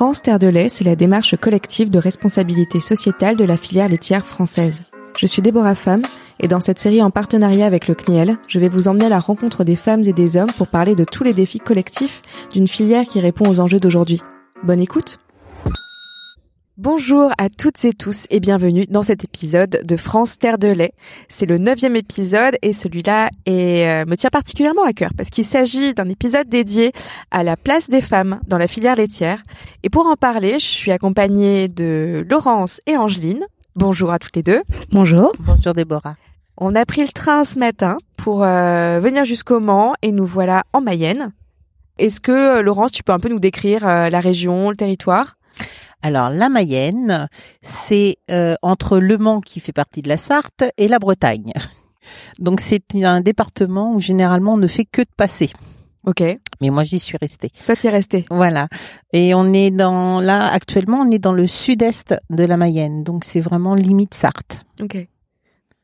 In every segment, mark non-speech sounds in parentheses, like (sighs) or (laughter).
France Terre de lait, c'est la démarche collective de responsabilité sociétale de la filière laitière française. Je suis Déborah Femme et dans cette série en partenariat avec le CNIEL, je vais vous emmener à la rencontre des femmes et des hommes pour parler de tous les défis collectifs d'une filière qui répond aux enjeux d'aujourd'hui. Bonne écoute Bonjour à toutes et tous et bienvenue dans cet épisode de France Terre de lait. C'est le neuvième épisode et celui-là euh, me tient particulièrement à cœur parce qu'il s'agit d'un épisode dédié à la place des femmes dans la filière laitière. Et pour en parler, je suis accompagnée de Laurence et Angeline. Bonjour à toutes les deux. Bonjour. Bonjour Déborah. On a pris le train ce matin pour euh, venir jusqu'au Mans et nous voilà en Mayenne. Est-ce que euh, Laurence, tu peux un peu nous décrire la région, le territoire? Alors la Mayenne, c'est euh, entre Le Mans qui fait partie de la Sarthe et la Bretagne. (laughs) Donc c'est un département où généralement on ne fait que de passer. Ok. Mais moi j'y suis restée. Toi t'y es restée. Voilà. Et on est dans là actuellement on est dans le sud-est de la Mayenne, donc c'est vraiment limite Sarthe. Ok.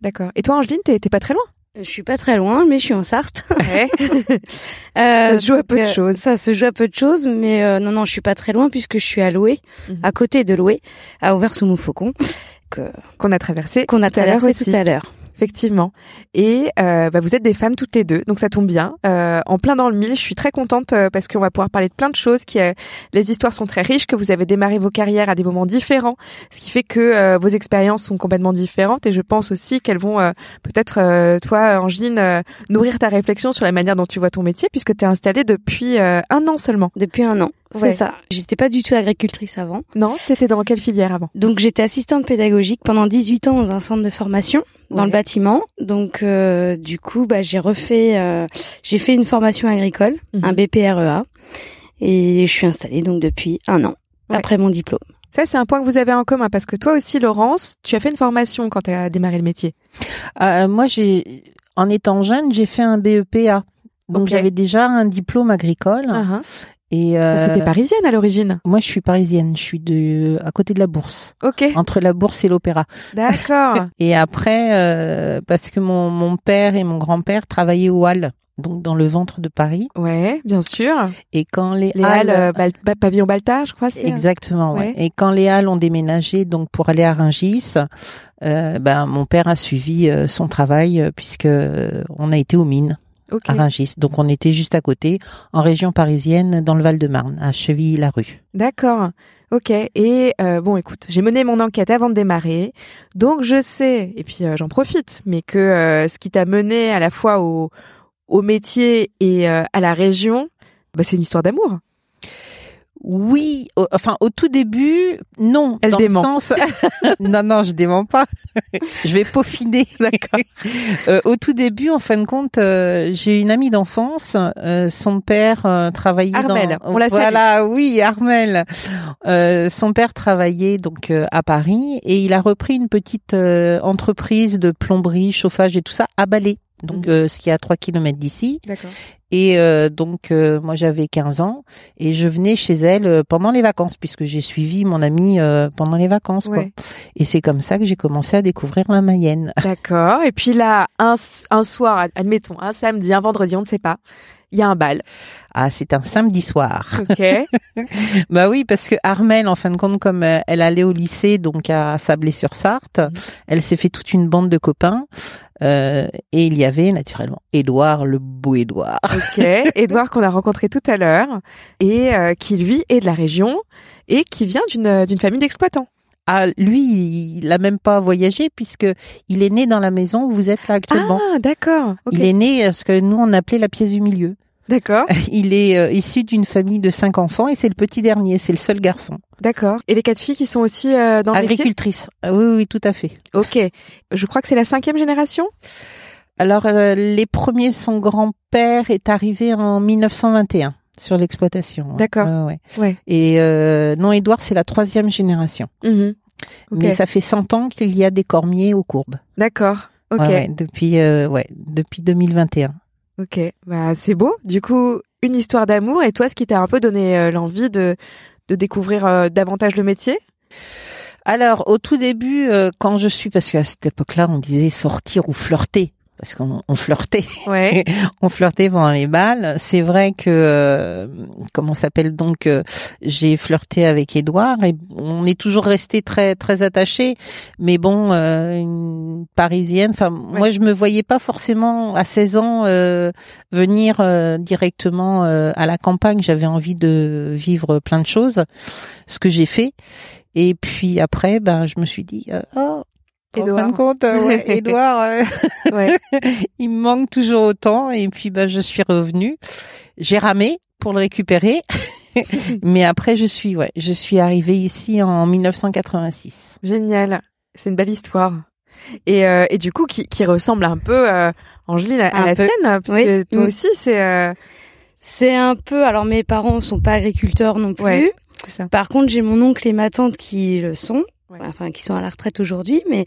D'accord. Et toi Angeline, t'es pas très loin? Je suis pas très loin, mais je suis en Sarthe. Ouais. (laughs) euh, ça se joue à peu de choses. Ça se joue à peu de choses, mais euh, non, non, je suis pas très loin puisque je suis à Loué, mhm. à côté de Loué, à Auvers-sous-Montfaucon, qu'on a traversé, qu'on a traversé tout à l'heure effectivement. Et euh, bah, vous êtes des femmes toutes les deux, donc ça tombe bien. Euh, en plein dans le mille, je suis très contente euh, parce qu'on va pouvoir parler de plein de choses. Qui, les histoires sont très riches, que vous avez démarré vos carrières à des moments différents, ce qui fait que vos expériences sont complètement différentes. Et je pense aussi qu'elles vont peut-être, toi, Angeline, nourrir ta réflexion sur la manière dont tu vois ton métier, puisque tu es installée depuis un an seulement. Depuis un an. C'est ça. J'étais pas du tout agricultrice avant. Non, c'était dans quelle filière avant? Donc j'étais assistante pédagogique pendant 18 ans dans un centre de formation dans le bâtiment. Donc euh, du coup, bah, j'ai refait, euh, j'ai fait une formation agricole, mhm. un BPREA, et je suis installée donc depuis un an après mon diplôme. Ça, c'est un point que vous avez en commun parce que toi aussi, Laurence, tu as fait une formation quand tu as démarré le métier. Euh, moi, j'ai, en étant jeune, j'ai fait un BEPA. Donc j'avais déjà un diplôme agricole. Uh-huh. Et euh, Parce que t'es parisienne à l'origine. Moi, je suis parisienne. Je suis de à côté de la Bourse. Ok. Entre la Bourse et l'Opéra. D'accord. (laughs) et après, euh, parce que mon mon père et mon grand-père travaillaient au Halles, donc dans le ventre de Paris. Ouais, bien sûr. Et quand les, les Halles, euh, pavillon Baltard, je crois. Exactement. Ouais. Et quand les Halles ont déménagé, donc pour aller à Rungis, euh, ben mon père a suivi euh, son travail puisque on a été aux mines à Rungis. Donc on était juste à côté, en région parisienne, dans le Val-de-Marne, à Chevilly-la-Rue. D'accord. Ok. Et euh, bon, écoute, j'ai mené mon enquête avant de démarrer, donc je sais, et puis euh, j'en profite, mais que euh, ce qui t'a mené à la fois au, au métier et à la région, bah, c'est une histoire d'amour. Oui, enfin au tout début, non. Elle dément. (laughs) (laughs) non, non, je dément pas. je vais peaufiner. (laughs) D'accord. Euh, au tout début, en fin de compte, euh, j'ai une amie d'enfance. Euh, son père travaillait Armel, dans. On la voilà, oui, Armel. son père travaillait donc à Paris et il a repris une petite entreprise de plomberie, chauffage et tout ça à Balai donc mhm. ce qui est à 3 km d'ici. Et euh, donc euh, moi j'avais 15 ans et je venais chez elle euh, pendant les vacances puisque j'ai suivi mon amie pendant les vacances quoi. Et c'est comme ça que j'ai commencé à découvrir la Mayenne. (laughs) D'accord. Et puis là un, un soir, admettons, un samedi, un vendredi, on ne sait pas, il y a un bal. Ah, c'est un samedi soir. Ok. (laughs) bah oui, parce que Armel, en fin de compte, comme elle allait au lycée, donc à Sablé-sur-Sarthe, mhm. elle s'est fait toute une bande de copains. Euh, et il y avait naturellement Édouard, le beau Édouard. Ok, (laughs) Édouard qu'on a rencontré tout à l'heure et euh, qui lui est de la région et qui vient d'une d'une famille d'exploitants. Ah, lui, il a même pas voyagé puisque il est né dans la maison où vous êtes là actuellement. Ah, d'accord. Il est né ce que nous on appelait la pièce du milieu. D'accord. (laughs) Il est euh, issu d'une famille de cinq enfants et c'est le petit dernier, c'est le seul garçon. D'accord. Et les quatre filles qui sont aussi euh, dans le Agricultrices. Ah oui, oui, tout à fait. Ok. Je crois que c'est la cinquième génération? Alors, euh, les premiers, son grand-père est arrivé en 1921 sur l'exploitation. D'accord. ouais. ouais. Et non, Édouard, c'est la troisième génération. Mmh. Mais ça fait 100 ans qu'il y a des cormiers aux courbes. D'accord. Ok. Ouais, depuis, ouais, depuis 2021. Ok, bah c'est beau. Du coup, une histoire d'amour. Et toi, ce qui t'a un peu donné euh, l'envie de, de découvrir euh, davantage le métier? Alors, au tout début, euh, quand je suis, parce qu'à cette époque-là, on disait sortir ou flirter. Parce qu'on on flirtait, ouais. (laughs) on flirtait pendant les balles. C'est vrai que euh, comment s'appelle donc euh, j'ai flirté avec Édouard et on est toujours resté très très attachés. Mais bon, euh, une parisienne. Enfin, moi je me voyais pas forcément à 16 ans venir directement à la campagne. J'avais envie de vivre plein de choses, ce que j'ai fait. Et puis après, ben je me suis dit, oh Edouard. En fin de compte, euh, (laughs) Edouard, euh, ouais. (laughs) il me manque toujours autant. Et puis, bah, je suis revenue. J'ai ramé pour le récupérer. (laughs) Mais après, je suis, ouais, je suis arrivée ici en 1986. Génial. C'est une belle histoire. Et, euh, et du coup, qui, qui ressemble un peu, euh, Angeline, à, la tienne, parce oui. que toi mm. aussi, c'est. C'est un peu. Alors, mes parents sont pas agriculteurs non plus. Ouais, ça. Par contre, j'ai mon oncle et ma tante qui le sont enfin qui sont à la retraite aujourd'hui, mais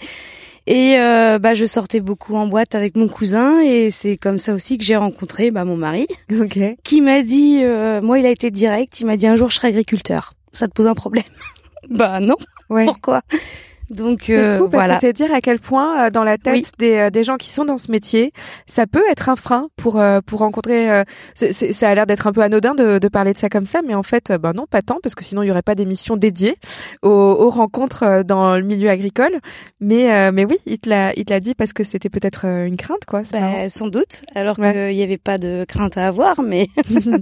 et euh, bah je sortais beaucoup en boîte avec mon cousin et c'est comme ça aussi que j'ai rencontré bah mon mari, (laughs) qui m'a dit, euh, moi il a été direct, il m'a dit un jour je serai agriculteur, ça te pose un problème? (laughs) Bah non, ouais. pourquoi? Donc euh, cool parce voilà. c'est dire à quel point euh, dans la tête des, euh, des gens qui sont dans ce métier, ça peut être un frein pour euh, pour rencontrer. ça a l'air d'être un peu anodin de, de, parler de ça comme ça, mais en fait, ben non, pas tant parce que sinon il y aurait pas d'émission dédiée aux, aux, rencontres dans le milieu agricole. Mais mais oui, il te l'a il te l'a dit parce que c'était peut-être une crainte quoi. Bah, sans doute. Alors qu'il y avait pas de crainte à avoir, mais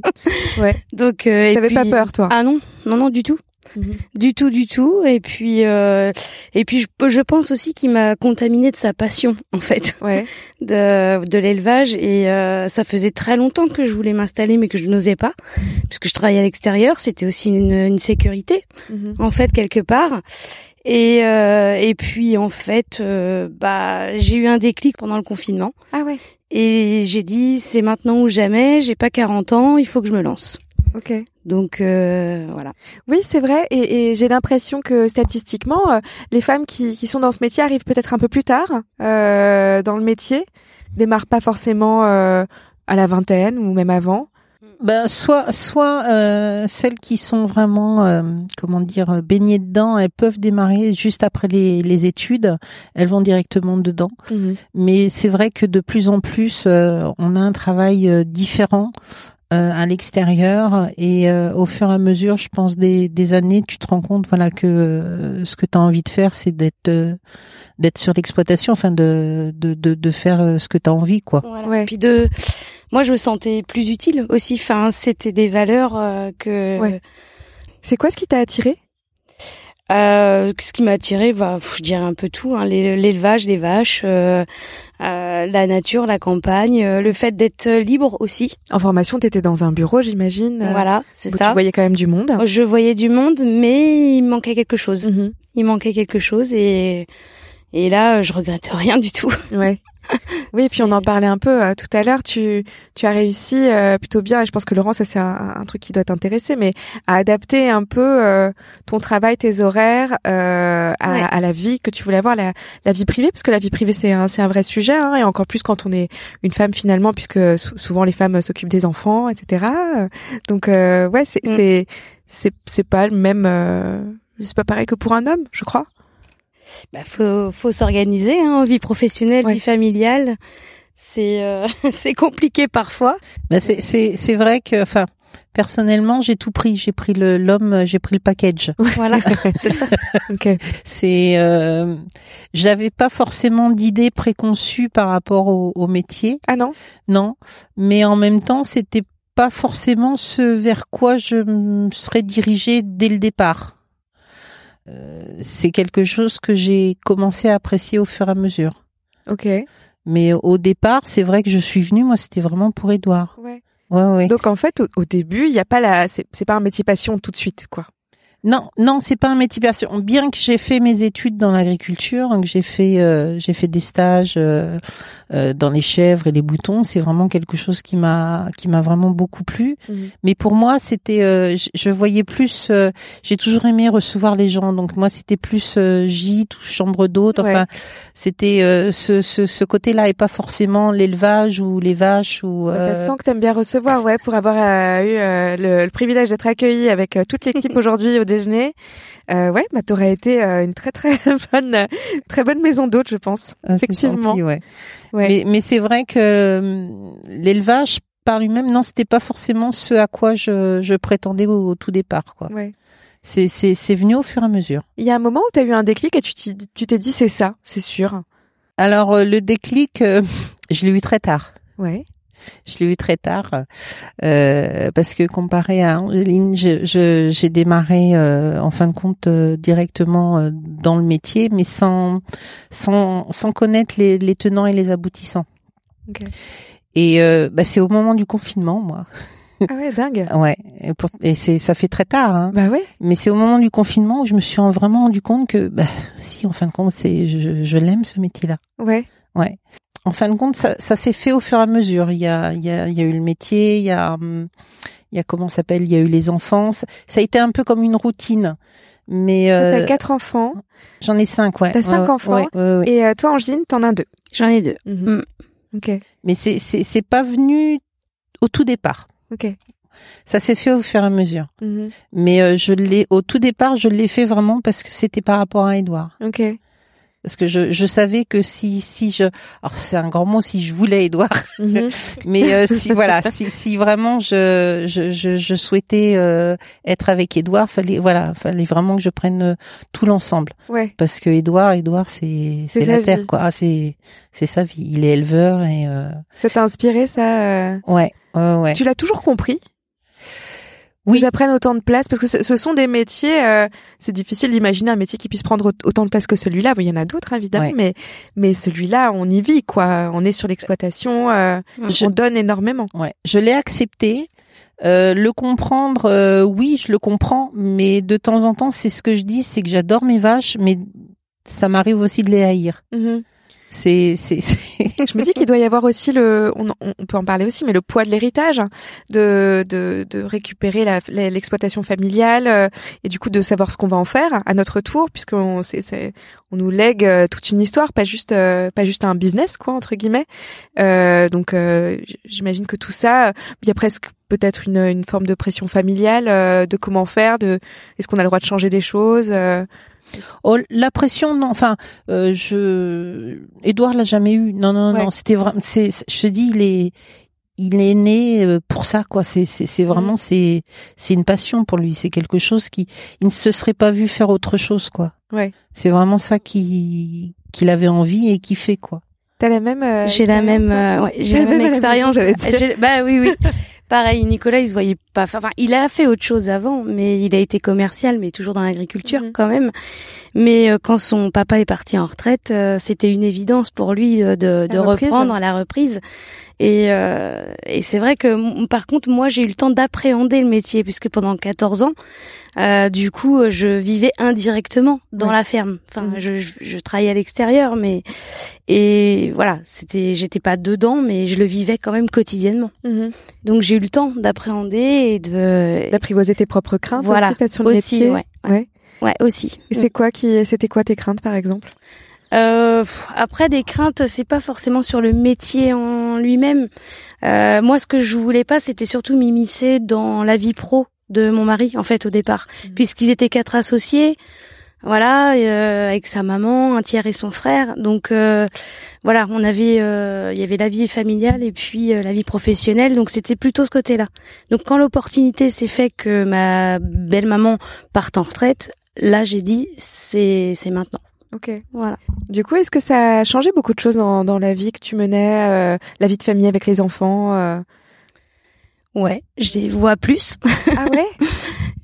(laughs) ouais. (laughs) Donc t'avais puis... pas peur toi Ah non, non non du tout. Mhm. Du tout, du tout. Et puis, euh, et puis, je, je pense aussi qu'il m'a contaminé de sa passion, en fait, ouais. (laughs) de, de l'élevage. Et euh, ça faisait très longtemps que je voulais m'installer, mais que je n'osais pas, puisque je travaillais à l'extérieur. C'était aussi une, une sécurité, mhm. en fait, quelque part. Et euh, et puis en fait, euh, bah j'ai eu un déclic pendant le confinement. Ah ouais. Et j'ai dit c'est maintenant ou jamais. J'ai pas 40 ans, il faut que je me lance. Ok. Donc euh, voilà. Oui, c'est vrai, et, et j'ai l'impression que statistiquement, euh, les femmes qui, qui, sont dans ce métier arrivent peut-être un peu plus tard euh, dans le métier, démarrent pas forcément euh, à la vingtaine ou même avant. Ben, soit soit euh, celles qui sont vraiment euh, comment dire baignées dedans elles peuvent démarrer juste après les, les études elles vont directement dedans mhm. mais c'est vrai que de plus en plus on a un travail différent euh, à l'extérieur et euh, au fur et à mesure, je pense des, des années, tu te rends compte voilà que euh, ce que tu as envie de faire, c'est d'être d'être sur l'exploitation, enfin de, de de, de faire ce que tu as envie quoi. Ouais. Puis de moi je me sentais plus utile aussi, enfin c'était des valeurs que ouais. C'est quoi ce qui t'a attiré? Euh, ce qui m'a attiré, bah, je dirais un peu tout, hein, l'élevage, les vaches, euh, euh, la nature, la campagne, euh, le fait d'être libre aussi. En formation, t'étais dans un bureau, j'imagine. Euh, voilà, c'est ça. Tu voyais quand même du monde. Je voyais du monde, mais il manquait quelque chose. Mhm. Il manquait quelque chose et et là, je regrette (laughs) rien du tout. Ouais. Oui, puis on en parlait un peu euh, tout à l'heure. Tu, tu as réussi euh, plutôt bien, et je pense que Laurent, ça c'est un, truc qui doit t'intéresser, mais à adapter un peu euh, ton travail, tes horaires à, à, la vie que tu voulais avoir, la, la vie privée, parce que la vie privée c'est un, c'est un vrai sujet, hein, et encore plus quand on est une femme finalement, puisque souvent les femmes s'occupent des enfants, etc. Donc ouais, c'est mm. c'est c'est c'est pas le même, c'est pas pareil que pour un homme, je crois bah, faut, faut s'organiser, hein, vie professionnelle, vie familiale. C'est euh, (laughs) c'est compliqué parfois. Bah c'est c'est c'est vrai que enfin personnellement j'ai tout pris. J'ai pris le l'homme j'ai pris le package. Voilà (laughs) c'est ça. Okay. c'est euh, j'avais pas forcément d'idées préconçues par rapport au, au, métier. Ah non? Non. Mais en même temps c'était pas forcément ce vers quoi je me serais dirigée dès le départ c'est quelque chose que j'ai commencé à apprécier au fur et à mesure. Ok. Mais au départ, c'est vrai que je suis venue, moi, c'était vraiment pour Édouard. Ouais. Ouais, ouais. Donc en fait, au, au début, il n'y a pas la, c'est pas un métier passion tout de suite, quoi. Non, non, c'est pas un métier passion. Bien que j'ai fait mes études dans l'agriculture, que j'ai fait, euh, j'ai fait des stages euh, euh, dans les chèvres et les boutons, c'est vraiment quelque chose qui m'a, qui m'a vraiment beaucoup plu. Mhm. Mais pour moi, c'était, je, voyais plus. j'ai toujours aimé recevoir les gens, donc moi, c'était plus gîte ou chambre d'hôte. Enfin, c'était ce, ce, ce côté-là et pas forcément l'élevage ou les vaches ou. Ça sent que t'aimes bien recevoir, ouais, pour avoir eu le, le, privilège d'être accueilli avec toute l'équipe (laughs) aujourd'hui au déjeuner, euh, ouais, bah t'aurais été euh, une très très (laughs) bonne, très bonne maison d'hôte, je pense. Ah, Effectivement. ouais. Mais, mais c'est vrai que l'élevage par lui-même, non, c'était pas forcément ce à quoi je, je prétendais au, tout départ, quoi. Ouais. C'est, c'est, c'est venu au fur et à mesure. Il y a un moment où tu as eu un déclic et tu t'es dit c'est ça, c'est sûr. Alors le déclic, (laughs) je l'ai eu très tard. Ouais. Je l'ai eu très tard euh, parce que comparé à Angeline, j'ai démarré euh, en fin de compte euh, directement dans le métier, mais sans sans sans connaître les, les tenants et les aboutissants. Okay. Et bah, c'est au moment du confinement, moi. Ah ouais, dingue. (laughs) ouais, et, pour, et c'est ça fait très tard. Hein. Bah ouais. Mais c'est au moment du confinement où je me suis vraiment rendu compte que, bah, si, en fin de compte, c'est je, je l'aime ce métier-là. Ouais. Ouais en fin de compte, ça, ça s'est fait au fur et à mesure. Il y a, il y a, il y a eu le métier, il y a, il y a comment s'appelle, il y a eu les enfants. Ça a été un peu comme une routine. Mais euh, t'as quatre enfants. J'en ai cinq, ouais. T'as cinq enfants. et euh, toi, Angeline, t'en as deux. J'en ai deux. Mhm. Mm. Ok. Mais c'est c'est c'est pas venu au tout départ. Ok. Ça s'est fait au fur et à mesure. Mhm. Mais euh, je l'ai au tout départ, je l'ai fait vraiment parce que c'était par rapport à Edouard. Ok parce que je, je savais que si si je alors c'est un grand mot si je voulais Edouard mhm. (laughs) mais euh, si voilà si si vraiment je je je, souhaitais euh, être avec Edouard fallait voilà fallait vraiment que je prenne euh, tout l'ensemble ouais. parce que Edouard Edouard c'est c'est la terre quoi ah, c'est c'est sa vie il est éleveur et ça t'a inspiré ça ouais ouais, ouais. tu l'as toujours compris? Oui. Ils apprennent autant de place parce que ce sont des métiers. Euh, c'est difficile d'imaginer un métier qui puisse prendre autant de place que celui-là. il y en a d'autres évidemment, mais mais celui-là, on y vit quoi. On est sur l'exploitation. Euh, on donne énormément. Ouais. Je l'ai accepté. Euh, le comprendre, euh, oui, je le comprends, mais de temps en temps, c'est ce que je dis, c'est que j'adore mes vaches, mais ça m'arrive aussi de les haïr. Mm-hmm. C'est, c'est, Je me dis qu'il doit y avoir aussi le, on, on, peut en parler aussi, mais le poids de l'héritage, de, de, de récupérer l'exploitation familiale euh, et du coup de savoir ce qu'on va en faire à notre tour, puisqu'on c'est, c'est, on nous lègue euh, toute une histoire, pas juste, euh, pas juste un business quoi entre guillemets. Euh, donc j'imagine que tout ça, il y a presque peut-être une, une forme de pression familiale de comment faire, de est-ce qu'on a le droit de changer des choses. Oh, la pression, non. Enfin, euh, je, Edouard l'a jamais eu. Non, non, non. C'était vraiment. C'est, je te dis, il est, il est né euh, pour ça, quoi. C'est, c'est, c'est vraiment, mm. c'est, c'est une passion pour lui. C'est quelque chose qui, il ne se serait pas vu faire autre chose, quoi. Ouais. C'est vraiment ça qui, qu'il avait envie et qui fait, quoi. T'as la même. Euh, j'ai la même. ouais, j'ai la (laughs) même, expérience. Bah oui, oui. (laughs) Pareil, Nicolas, il se voyait pas. Enfin, il a fait autre chose avant, mais il a été commercial, mais toujours dans l'agriculture mhm. quand même. Mais euh, quand son papa est parti en retraite, euh, c'était une évidence pour lui euh, de, de reprendre à la reprise. Et, et c'est vrai que, par contre, moi, j'ai eu le temps d'appréhender le métier, puisque pendant 14 ans, euh, du coup, je vivais indirectement dans la ferme. Enfin, mhm. je, je, je, travaillais à l'extérieur, mais et voilà, c'était, j'étais pas dedans, mais je le vivais quand même quotidiennement. Mhm. Donc j'ai eu le temps d'appréhender et de d'apprivoiser tes propres craintes. Voilà, aussi, sur le métier. Ouais, ouais, ouais, aussi. Et c'est quoi qui, c'était quoi tes craintes, par exemple? Euh, après des craintes, c'est pas forcément sur le métier en lui-même. Euh, moi, ce que je voulais pas, c'était surtout m'immiscer dans la vie pro de mon mari en fait au départ, mhm. puisqu'ils étaient quatre associés voilà, euh, avec sa maman, un tiers et son frère. Donc euh, voilà, on avait, euh, il y avait la vie familiale et puis la vie professionnelle. Donc c'était plutôt ce côté-là. Donc quand l'opportunité s'est fait que ma belle maman parte en retraite, là j'ai dit c'est c'est maintenant. Ok, voilà. Du coup, est-ce que ça a changé beaucoup de choses dans, dans la vie que tu menais, la vie de famille avec les enfants Ouais, je les vois plus. Ah ouais? (laughs)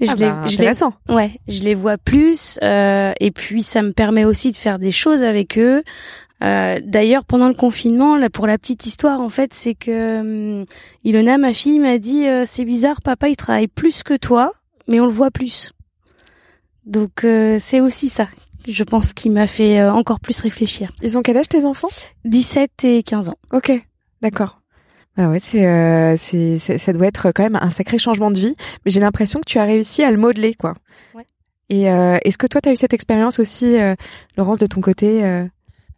Je ah les, bah, intéressant. ouais, je les vois plus. Euh, et puis ça me permet aussi de faire des choses avec eux. Euh, D'ailleurs, pendant le confinement, là, pour la petite histoire, en fait, c'est que hum, Ilona, ma fille, m'a dit euh, c'est bizarre, papa, il travaille plus que toi, mais on le voit plus. Donc euh, c'est aussi ça, je pense, qui m'a fait euh, encore plus réfléchir. Ils ont quel âge tes enfants? 17 et 15 ans. Ok, d'accord. Ah ouais, c'est, euh, c'est, ça doit être quand même un sacré changement de vie. Mais j'ai l'impression que tu as réussi à le modeler, quoi. Ouais. Et euh, est-ce que toi, tu as eu cette expérience aussi, euh, Laurence, de ton côté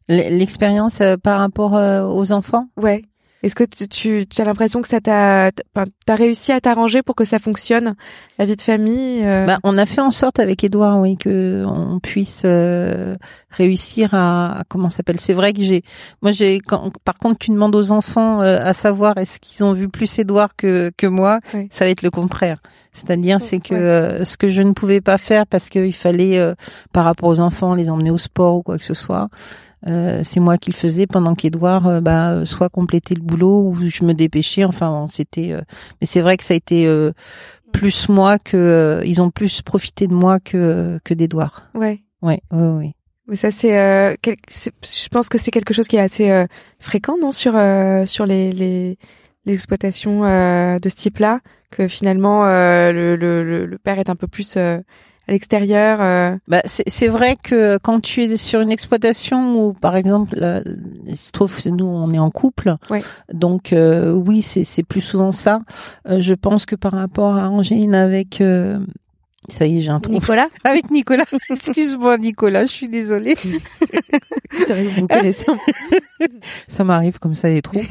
L'expérience par rapport aux enfants? Ouais. Est-ce que tu, tu as l'impression que ça t'a, t'as réussi à t'arranger pour que ça fonctionne la vie de famille euh? bah, on a fait en sorte avec Edouard, oui, que on puisse euh, réussir à, comment s'appelle? C'est vrai que j'ai, moi j'ai, par contre, tu demandes aux enfants euh, à savoir est-ce qu'ils ont vu plus Edouard que que moi, ça va être le contraire. C'est-à-dire, c'est que ce que je ne pouvais pas faire parce qu'il fallait, par rapport aux enfants, les emmener au sport ou quoi que ce soit. Euh, c'est moi qui le faisais pendant qu'Edouard euh, bah, soit complétait le boulot ou je me dépêchais. Enfin, c'était. Euh, mais c'est vrai que ça a été plus moi que ils ont plus profité de moi que que d'Edouard. Ouais. Ouais. Ouais. Oui. Mais ça c'est, je pense que c'est quelque chose qui est assez fréquent, non, sur sur les les, les exploitations de ce type-là, que finalement le, le, le père est un peu plus à l'extérieur euh... bah, C'est vrai que quand tu es sur une exploitation où, par exemple, il se trouve nous on est en couple, ouais. donc euh, oui c'est plus souvent ça. Euh, je pense que par rapport à Angéline avec euh, ça y est, j'ai un trou. Nicolas (laughs) Avec Nicolas. (laughs) Excuse-moi, Nicolas, je suis désolée. vous connaissez. ça m'arrive comme ça, les trous. (laughs)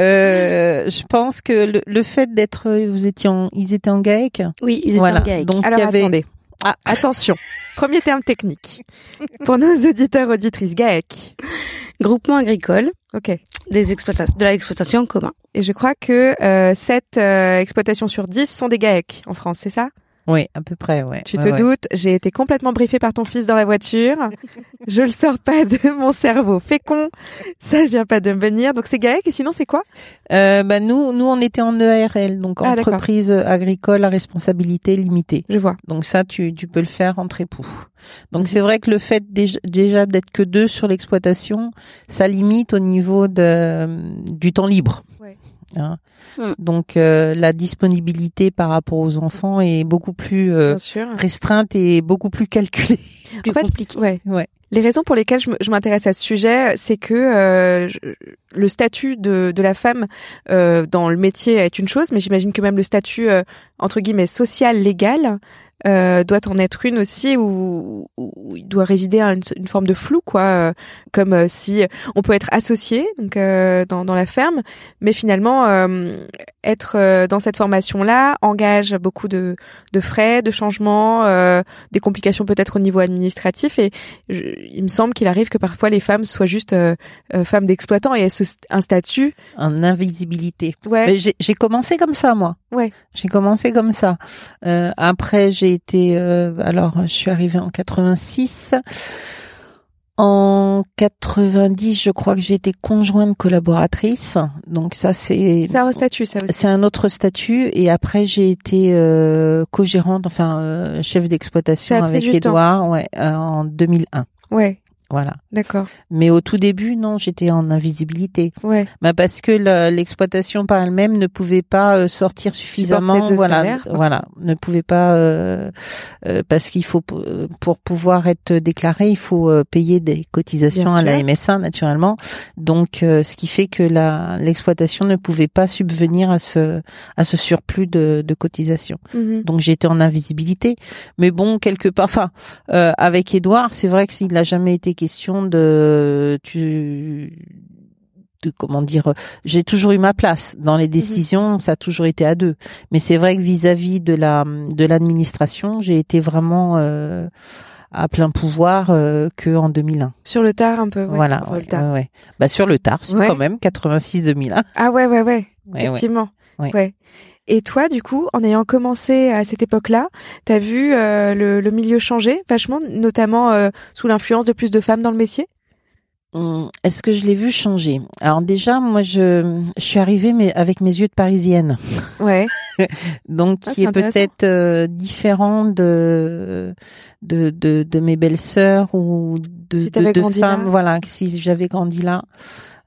Euh, je pense que le, le fait d'être, vous étiez en, ils étaient en GAEC? Oui, ils étaient en GAEC. Donc, Alors, il y avait, attendez. Ah, attention. Premier terme technique. Pour nos auditeurs auditrices, GAEC. Groupement agricole. Ok. Des exploitations, de l'exploitation en commun. Et je crois que euh, 7 euh, exploitations sur 10 sont des GAEC en France, c'est ça? Oui, à peu près, ouais. Tu te doutes, j'ai été complètement briefée par ton fils dans la voiture. (laughs) je le sors pas de mon cerveau fécond. Ça vient pas de me venir. Donc c'est GAEC et sinon c'est quoi? Euh, bah nous, nous on était en EARL, donc ah, entreprise agricole à responsabilité limitée. Je vois. Donc ça, tu, tu peux le faire entre époux. Donc c'est vrai que le fait déjà d'être que deux sur l'exploitation, ça limite au niveau de du temps libre. Ouais. Hein. Hmm. Donc euh, la disponibilité par rapport aux enfants est beaucoup plus euh, restreinte et beaucoup plus calculée. Plus compliquée. Ouais. ouais. Les raisons pour lesquelles je m'intéresse à ce sujet, c'est que euh, le statut de, de, la femme dans le métier est une chose, mais j'imagine que même le statut entre guillemets social légal euh, doit en être une aussi où, il doit résider une, une, forme de flou quoi euh, comme euh, si on peut être associé donc euh, dans, dans la ferme. Mais finalement être dans cette formation là engage beaucoup de, de frais de changements des complications peut-être au niveau administratif. Et il me semble qu'il arrive que parfois les femmes soient juste femmes d'exploitants et aient un statut. En invisibilité. Ouais. J'ai commencé comme ça moi. Ouais. J'ai commencé comme ça. Après j'ai été, euh, alors je suis arrivée en 86. En 90, je crois que j'ai été conjointe collaboratrice. Donc ça, c'est c'est un statut, ça aussi. C'est un autre statut. Et après, j'ai été euh, co-gérante, enfin euh, chef d'exploitation avec Edouard, ouais, en 2001. Ouais. Voilà. D'accord. Mais au tout début, non, j'étais en invisibilité. Ouais. Bah parce que l'exploitation par elle-même ne pouvait pas euh, sortir suffisamment. voilà. voilà. Ne pouvait pas euh, euh, parce qu'il faut pour pouvoir être déclaré, il faut payer des cotisations à la MSA naturellement. Donc, ce qui fait que la l'exploitation ne pouvait pas subvenir à ce à ce surplus de, de cotisations. Mhm. Donc j'étais en invisibilité. Mais bon, quelque part, enfin, avec Edouard, c'est vrai que s'il n'a jamais été question de tu de comment dire j'ai toujours eu ma place dans les mhm. décisions ça a toujours été à deux. Mais c'est vrai que vis-à-vis de la de l'administration j'ai été vraiment euh, à plein pouvoir euh, que en 2001 sur le tard un peu ouais, voilà ouais, bah sur le tard quand même 86 2001 ah ouais ouais ouais effectivement. Ouais. Et toi, du coup, en ayant commencé à cette époque-là, t'as vu euh, le, le, milieu changer vachement, notamment euh, sous l'influence de plus de femmes dans le métier? Hum, Est-ce que je l'ai vu changer? Alors déjà, moi, je, je suis arrivée mais avec mes yeux de parisienne. Ouais. (laughs) Donc, ah, qui est, peut-être euh, différent de, de, de, de mes belles-sœurs ou de, si de, de femmes. Voilà, si j'avais grandi là.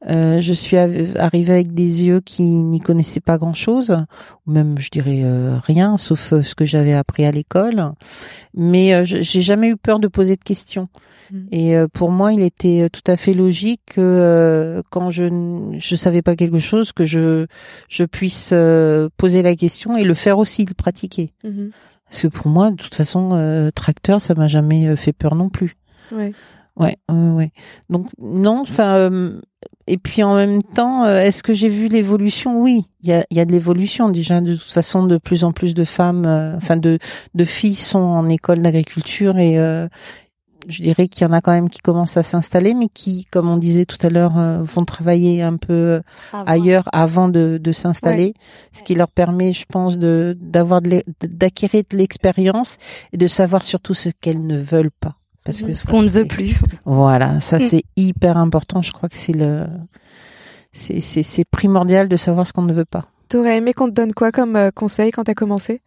Euh, je suis arrivée avec des yeux qui n'y connaissaient pas grand-chose, ou même je dirais euh, rien, sauf euh, ce que j'avais appris à l'école. Mais j'ai jamais eu peur de poser de questions. Mmh. Et pour moi, il était tout à fait logique que quand je je savais pas quelque chose, que je je puisse poser la question et le faire aussi, le pratiquer. Mmh. Parce que pour moi, de toute façon, tracteur, ça m'a jamais fait peur non plus. Ouais. Ouais, ouais. Donc non, enfin. et puis en même temps, est-ce que j'ai vu l'évolution? Oui, il y a, y a de l'évolution déjà. De toute façon, de plus en plus de femmes, enfin de de filles sont en école d'agriculture et je dirais qu'il y en a quand même qui commencent à s'installer, mais qui, comme on disait tout à l'heure, euh, vont travailler un peu ailleurs avant de, de s'installer, ce qui leur permet, je pense, de d'avoir d'acquérir de l'expérience et de savoir surtout ce qu'elles ne veulent pas. Parce que ce qu'on ne veut plus. (laughs) Voilà, ça mm. c'est hyper important. Je crois que c'est le, c'est c'est primordial de savoir ce qu'on ne veut pas. T'aurais aimé qu'on te donne quoi comme euh, conseil quand t'as commencé?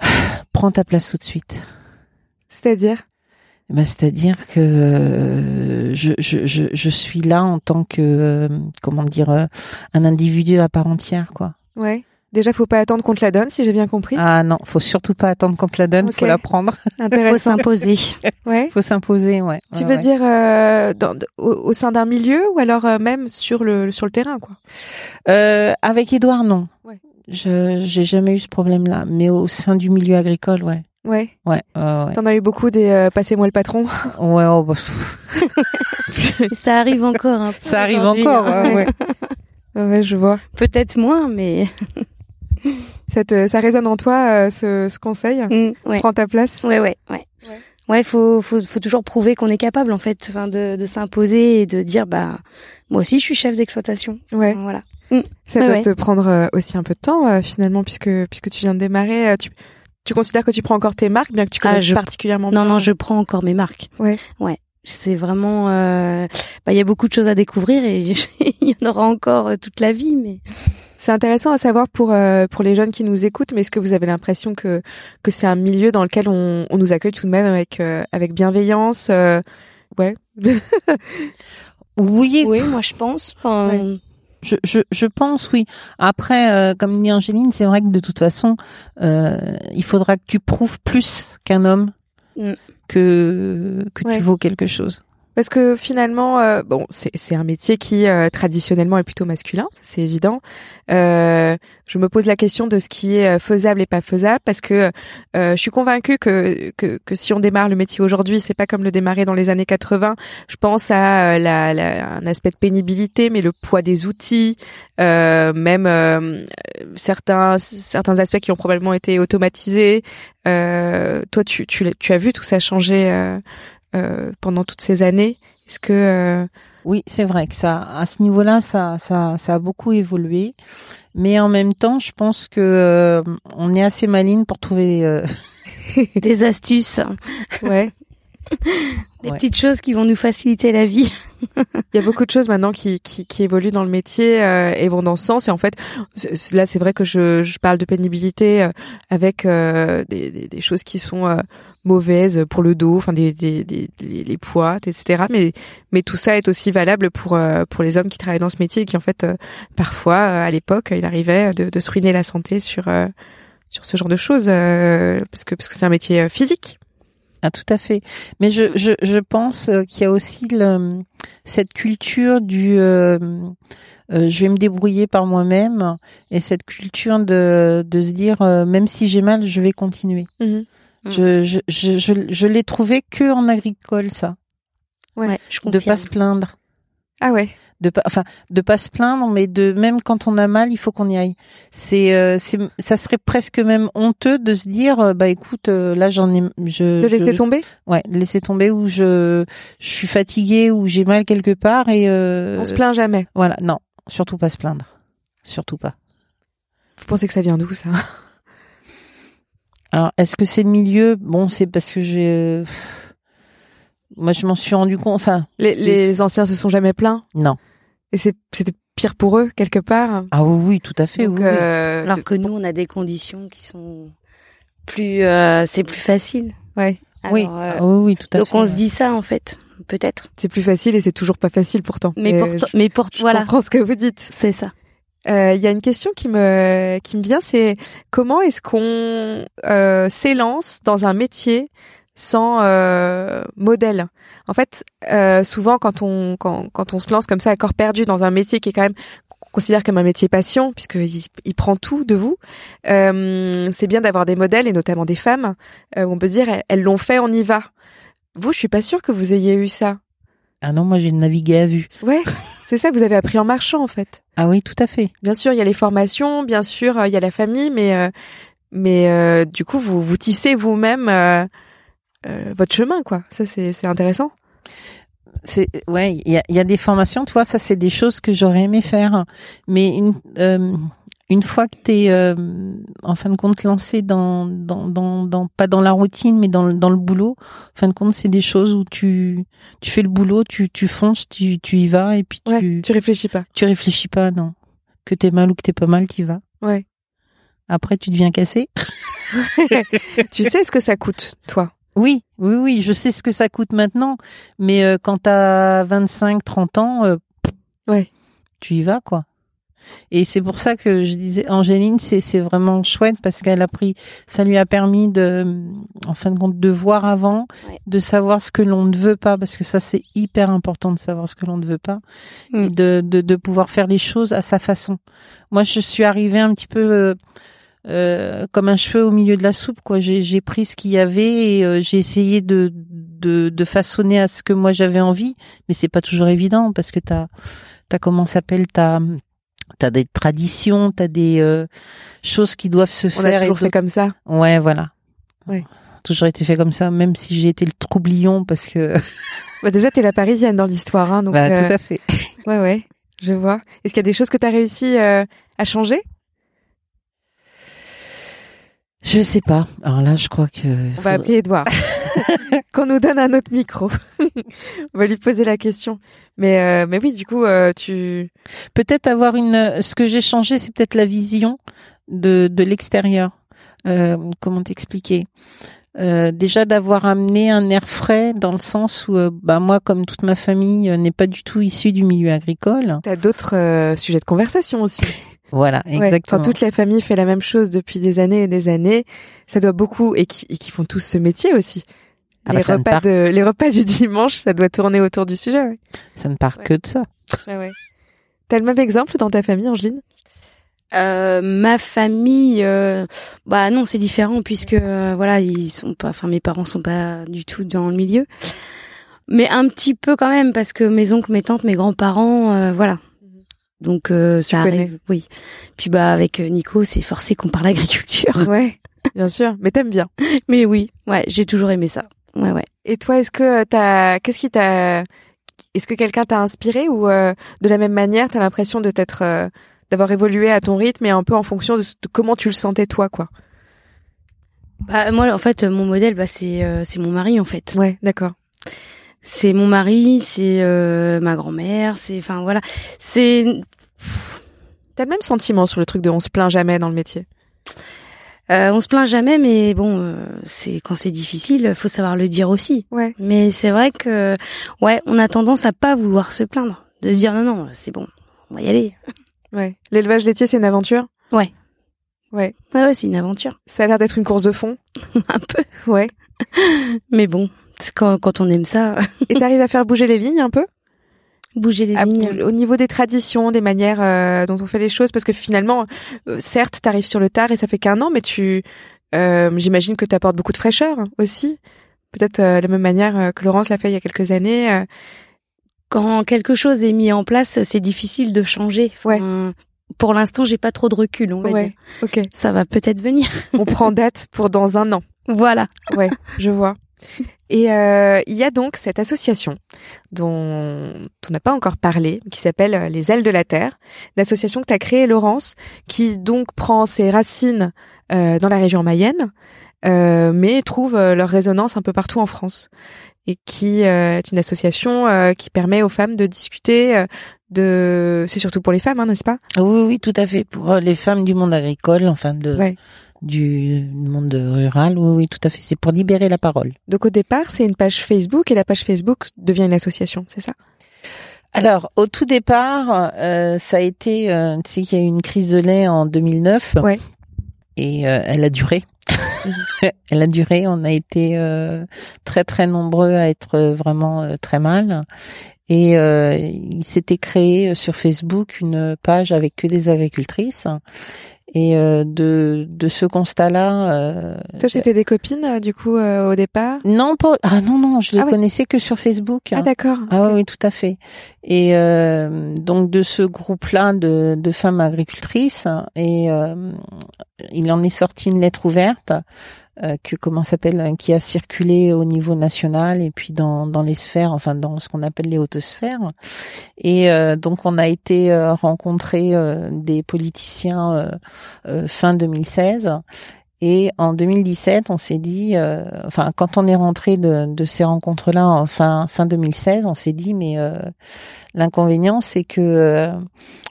(sighs) Prends ta place tout de suite. C'est-à-dire? Bah, c'est-à-dire que euh, je, je, je, je, suis là en tant que euh, comment dire un individu à part entière quoi. Ouais. Déjà, faut pas attendre qu'on te la donne, si j'ai bien compris. Ah non, faut surtout pas attendre qu'on te la donne, faut la prendre. Intéressant. faut s'imposer. (laughs) ouais. Faut s'imposer, ouais. Tu veux dire dans, au, sein d'un milieu ou alors même sur le sur le terrain, quoi? avec Édouard, non. Ouais. Je j'ai jamais eu ce problème-là, mais au sein du milieu agricole, ouais. Ouais. Ouais. ouais. T'en as eu beaucoup des euh, passez-moi le patron. Ouais. Oh, bah, (laughs) ça arrive encore. Hein, ça arrive encore. Hein. (laughs) Ouais. ouais. je vois. Peut-être moins, mais. (laughs) ça, te, ça résonne en toi euh, ce, ce, conseil. Mmh, ouais. Prends ta place. Ouais, ouais, ouais. Ouais, faut, faut, faut toujours prouver qu'on est capable en fait, enfin, de, de s'imposer et de dire bah moi aussi je suis chef d'exploitation. Ouais. Voilà. Mmh. Ça doit te prendre euh, aussi un peu de temps finalement puisque puisque tu viens de démarrer. Tu, tu considères que tu prends encore tes marques, bien que tu ah, connaisses particulièrement Non, non, je prends encore mes marques. Ouais. Ouais. C'est vraiment, euh... bah, il y a beaucoup de choses à découvrir et (laughs) il y en aura encore euh, toute la vie, mais. C'est intéressant à savoir pour euh, pour les jeunes qui nous écoutent, mais est-ce que vous avez l'impression que que c'est un milieu dans lequel on, on nous accueille tout de même avec euh, avec bienveillance, ouais? (laughs) oui. Oui, moi je pense. Enfin, je, je, je, pense oui. Après, euh, comme dit Angéline, c'est vrai que de toute façon, euh, il faudra que tu prouves plus qu'un homme mm. que que tu vaux quelque chose. Parce que finalement, euh, bon, c'est un métier qui euh, traditionnellement est plutôt masculin, c'est évident. Euh, je me pose la question de ce qui est faisable et pas faisable, parce que je suis convaincue que, que, que si on démarre le métier aujourd'hui, c'est pas comme le démarrer dans les années 80. Je pense à la, la, un aspect de pénibilité, mais le poids des outils, même certains certains aspects qui ont probablement été automatisés. toi, tu, tu, tu as vu tout ça changer euh, pendant toutes ces années Est-ce que euh, oui, c'est vrai que ça, à ce niveau-là, ça, ça, ça a beaucoup évolué. Mais en même temps, je pense que euh, on est assez maline pour trouver (laughs) des astuces. Ouais. (laughs) Des petites choses qui vont nous faciliter la vie. Il y a beaucoup de choses maintenant qui, qui, qui évoluent dans le métier euh, et vont dans ce sens. Et en fait, là, c'est vrai que je, je parle de pénibilité euh, avec euh, des, des, des, choses qui sont euh, mauvaises pour le dos, enfin des, des, des les poids, etc. Mais mais tout ça est aussi valable pour pour les hommes qui travaillent dans ce métier et qui en fait parfois à l'époque il arrivait de, de se ruiner la santé sur sur ce genre de choses parce que parce que c'est un métier physique. Ah, tout à fait. Mais je, je, je pense euh, qu'il y a aussi le, cette culture du euh, euh, je vais me débrouiller par moi-même et cette culture de, de se dire même si j'ai mal, je vais continuer. Mhm. Je, je, je, je, je l'ai trouvé que en agricole, ça. Ouais, je de pas se plaindre. Ah ouais. De pas enfin de pas se plaindre mais de même quand on a mal il faut qu'on y aille. C'est euh, c'est ça serait presque même honteux de se dire euh, bah écoute euh, là j'en ai je de laisser tomber? Ouais de laisser tomber ou je je suis fatiguée ou j'ai mal quelque part et on se plaint jamais. voilà. Non surtout pas se plaindre. Surtout pas. Vous pensez que ça vient d'où ça? Alors est-ce que c'est le milieu bon c'est parce que j'ai moi je m'en suis rendu compte enfin les, les anciens se sont jamais plaints non et c'était pire pour eux quelque part. Ah oui, oui tout à fait. oui, euh, Alors que nous, on a des conditions qui sont plus, euh, c'est plus facile. Ouais. oui. Euh, ah oui, oui, tout à donc fait. Donc on se dit ça en fait, peut-être. C'est plus facile et c'est toujours pas facile pourtant. Mais pourtant, mais pour je voilà. comprends ce que vous dites. C'est ça. Euh, il y a une question qui me qui me vient, c'est comment est-ce qu'on euh, s'élance dans un métier sans euh, modèle? En fait, euh, souvent quand on quand, quand on se lance comme ça à corps perdu dans un métier qui est quand même qu'on considère comme un métier passion puisqu'il il prend tout de vous, euh, c'est bien d'avoir des modèles et notamment des femmes où on peut se dire elles l'ont fait, on y va. Vous, je suis pas sûre que vous ayez eu ça. Ah non, moi j'ai navigué à vue. Ouais, c'est ça, vous avez appris en marchant en fait. Ah oui, tout à fait. Bien sûr, il y a les formations, bien sûr, il y a la famille, mais mais du coup, vous vous tissez vous-même votre chemin, quoi. Ça, c'est intéressant c'est ouais, il y a, y a, des formations, tu vois, ça c'est des choses que j'aurais aimé faire, mais une euh, une fois que tu es euh, en fin de compte lancé dans, dans dans dans pas dans la routine mais dans le dans le boulot, en fin de compte c'est des choses où tu tu fais le boulot, tu tu fonces, tu tu y vas et puis tu tu réfléchis pas. Tu réfléchis pas non. Que t'es mal ou que t'es pas mal, tu y vas. Ouais. Après tu deviens cassé. (laughs) tu sais ce que ça coûte toi? Oui, oui, oui, je sais ce que ça coûte maintenant, mais euh, quand t'as 25, 30 ans, euh, ouais. tu y vas, quoi. Et c'est pour ça que je disais, Angéline, c'est, vraiment chouette parce qu'elle a pris, ça lui a permis de, en fin de compte, de voir avant, de savoir ce que l'on ne veut pas, parce que ça c'est hyper important de savoir ce que l'on ne veut pas, et mm. de, de, de pouvoir faire les choses à sa façon. Moi, je suis arrivée un petit peu, euh, euh, comme un cheveu au milieu de la soupe quoi. J'ai pris ce qu'il y avait et euh, j'ai essayé de, de, de façonner à ce que moi j'avais envie. Mais c'est pas toujours évident parce que t'as t'as comment s'appelle t'as t'as des traditions t'as des euh, choses qui doivent se On faire a toujours fait comme ça. Ouais voilà. Ouais. Toujours été fait comme ça même si j'ai été le troublion parce que (laughs) bah déjà t'es la parisienne dans l'histoire hein donc bah, tout à fait. (laughs) Ouais ouais je vois. Est-ce qu'il y a des choses que t'as réussi à changer? Je sais pas. Alors là, je crois que. On va appeler Edouard. (laughs) Qu'on nous donne un autre micro. (laughs) On va lui poser la question. Mais euh, mais oui, du coup, euh, tu. Peut-être avoir une. Ce que j'ai changé, c'est peut-être la vision de de l'extérieur. Euh, comment t'expliquer? Euh, déjà d'avoir amené un air frais dans le sens où euh, bah moi comme toute ma famille n'est pas du tout issue du milieu agricole. T'as d'autres sujets de conversation aussi. (laughs) Voilà, exactement. quand toute la famille fait la même chose depuis des années et des années, ça doit beaucoup et qui, et qui font tous ce métier aussi. Ah les bah, repas de les repas du (laughs) dimanche, ça doit tourner autour du sujet. Ouais. Ça ne part que de ça. T'as le même exemple dans ta famille, Angeline? Euh, ma famille, euh, bah non, c'est différent puisque euh, voilà, ils sont pas, enfin mes parents sont pas du tout dans le milieu, mais un petit peu quand même parce que mes oncles, mes tantes, mes grands-parents, euh, voilà, donc euh, ça arrive, oui. Puis bah avec Nico, c'est forcé qu'on parle agriculture. Ouais, (laughs) bien sûr. Mais t'aimes bien. Mais oui, ouais, j'ai toujours aimé ça. Ouais, ouais. Et toi, est-ce que t'as, qu'est-ce qui t'a, est-ce que quelqu'un t'a inspiré ou euh, de la même manière, t'as l'impression de t'être, d'avoir évolué à ton rythme et un peu en fonction de, comment tu le sentais toi, quoi. Bah moi, en fait, mon modèle, bah c'est c'est mon mari, en fait. Ouais, d'accord c'est mon mari, c'est euh, ma grand-mère, c'est enfin voilà, c'est T'as le même sentiment sur le truc de on se plaint jamais dans le métier? Euh, on se plaint jamais, mais bon, euh, c'est quand c'est difficile, faut savoir le dire aussi. Ouais. Mais c'est vrai que, ouais, on a tendance à pas vouloir se plaindre, de se dire non non, c'est bon, on va y aller. Ouais. L'élevage laitier, c'est une aventure? Ouais. Ouais. Ah ouais, c'est une aventure. Ça a l'air d'être une course de fond? (laughs) Un peu. Ouais. Mais bon, quand, quand on aime ça. Et t'arrives à faire bouger les lignes un peu? Bouger les lignes. Au niveau des traditions, des manières euh, dont on fait les choses, parce que finalement, euh, certes, t'arrives sur le tard et ça fait qu'un an, mais tu, euh, j'imagine que t'apportes beaucoup de fraîcheur aussi. Peut-être euh, la même manière que Laurence l'a fait il y a quelques années. Quand quelque chose est mis en place, c'est difficile de changer. ouais. Pour l'instant, j'ai pas trop de recul, on va ouais. Ok. Ça va peut-être venir. on prend (laughs) date pour dans un an. Voilà. Ouais, je vois. Et euh, il y a donc cette association dont on n'a pas encore parlé, qui s'appelle euh, Les Ailes de la Terre, l'association que tu as créée, Laurence, qui donc prend ses racines euh, dans la région Mayenne, euh, mais trouve euh, leur résonance un peu partout en France, et qui euh, est une association qui permet aux femmes de discuter de... C'est surtout pour les femmes, hein, n'est-ce pas? Oui, oui, tout à fait, pour les femmes du monde agricole, enfin de... Ouais du monde rural. Oui, oui, tout à fait. C'est pour libérer la parole. Donc au départ, c'est une page Facebook et la page Facebook devient une association, c'est ça? Alors, au tout départ, euh, ça a été, euh, tu sais qu'il y a eu une crise de lait en 2009. Ouais. Et euh, elle a duré. Mhm. (laughs) elle a duré. On a été euh, très très nombreux à être vraiment très mal. Et il s'était créé sur Facebook une page avec que des agricultrices. Et euh, de de ce constat-là. Euh, Toi, c'était des copines euh, du coup au départ? Non, pas. Ah non non, je les ah connaissais que sur Facebook. Ah d'accord. Ah oui, tout à fait. Et donc de ce groupe-là de de femmes agricultrices et il en est sorti une lettre ouverte euh, que comment s'appelle euh, qui a circulé au niveau national et puis dans dans les sphères enfin dans ce qu'on appelle les hautes sphères et euh, donc on a été rencontrer des politiciens fin 2016 et en 2017, on s'est dit, euh, enfin, quand on est rentré de, de ces rencontres-là en fin, fin 2016, on s'est dit, mais euh, l'inconvénient, c'est que euh,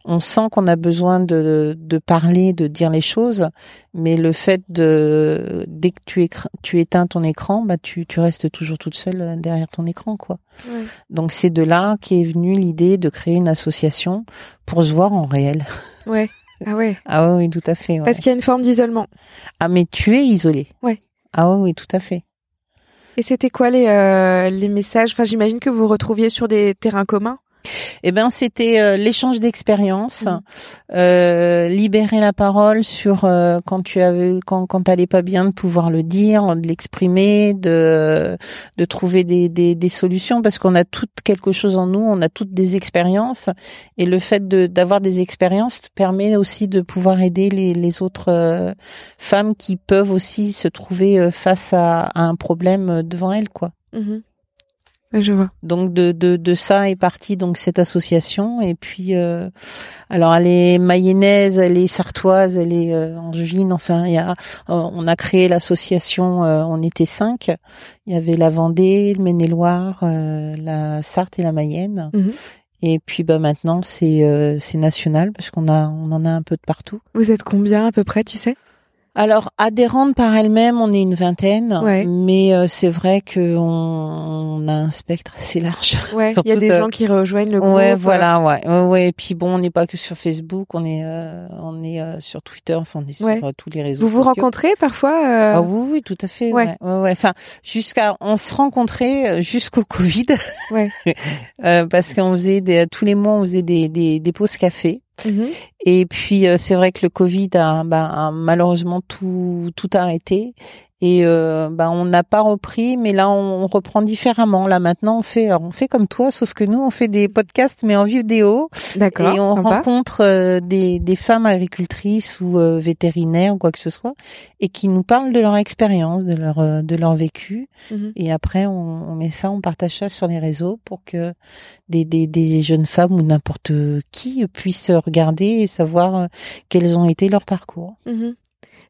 on sent qu'on a besoin de, de parler, de dire les choses, mais le fait de dès que tu, tu éteins ton écran, bah tu, tu restes toujours toute seule derrière ton écran, quoi. Donc c'est de là qu'est venue l'idée de créer une association pour se voir en réel. Ouais. Ah ouais. Ah oui, tout à fait. Parce qu'il y a une forme d'isolement. Ah mais tu es isolé. Ouais. Ah oui, tout à fait. Et c'était quoi les euh, les messages? Enfin, j'imagine que vous vous retrouviez sur des terrains communs? Eh ben, c'était euh, l'échange d'expériences, mmh. euh, libérer la parole sur euh, quand tu avais, quand quand t'allais pas bien, de pouvoir le dire, de l'exprimer, de de trouver des, des, des solutions, parce qu'on a toutes quelque chose en nous, on a toutes des expériences, et le fait de d'avoir des expériences permet aussi de pouvoir aider les, les autres euh, femmes qui peuvent aussi se trouver face à, à un problème devant elles, quoi. Mmh. Je vois. Donc de, de, de ça est partie donc cette association et puis euh, alors elle est mayonnaise, elle est sartoise, elle est euh, angevine. Enfin il y a euh, on a créé l'association. Euh, on était cinq. Il y avait la Vendée, le Maine-et-Loire, la Sarthe et la Mayenne. Mhm. Et puis bah maintenant c'est c'est national parce qu'on a on en a un peu de partout. Vous êtes combien à peu près, tu sais? Alors adhérentes par elles-mêmes, on est une vingtaine, mais euh, c'est vrai qu'on on a un spectre assez large. (laughs) Ouais, il y a des gens qui rejoignent le groupe. Ouais, voilà, ouais, ouais, Et puis bon, on n'est pas que sur Facebook, on est, euh, on est euh, sur Twitter, enfin on est sur tous les réseaux. Vous vous rencontrez parfois Ah oui, oui, tout à fait. Ouais, ouais, Enfin, jusqu'à, on se rencontrait jusqu'au Covid. Ouais. (laughs) parce qu'on faisait des, tous les mois, on faisait des, des, des pauses café. Mhm. Et puis euh, c'est vrai que le Covid a, bah, malheureusement tout tout arrêté et euh, bah, on n'a pas repris, mais là on, reprend différemment. Là maintenant on fait, on fait comme toi, sauf que nous on fait des podcasts mais en vidéo. D'accord. Et on rencontre euh, des, des femmes agricultrices ou euh, vétérinaires ou quoi que ce soit, et qui nous parlent de leur expérience, de leur euh, de leur vécu. Mhm. Et après on, on, met ça, on partage ça sur les réseaux pour que des des, des jeunes femmes ou n'importe qui puissent regarder et savoir quels ont été leurs parcours. Mhm.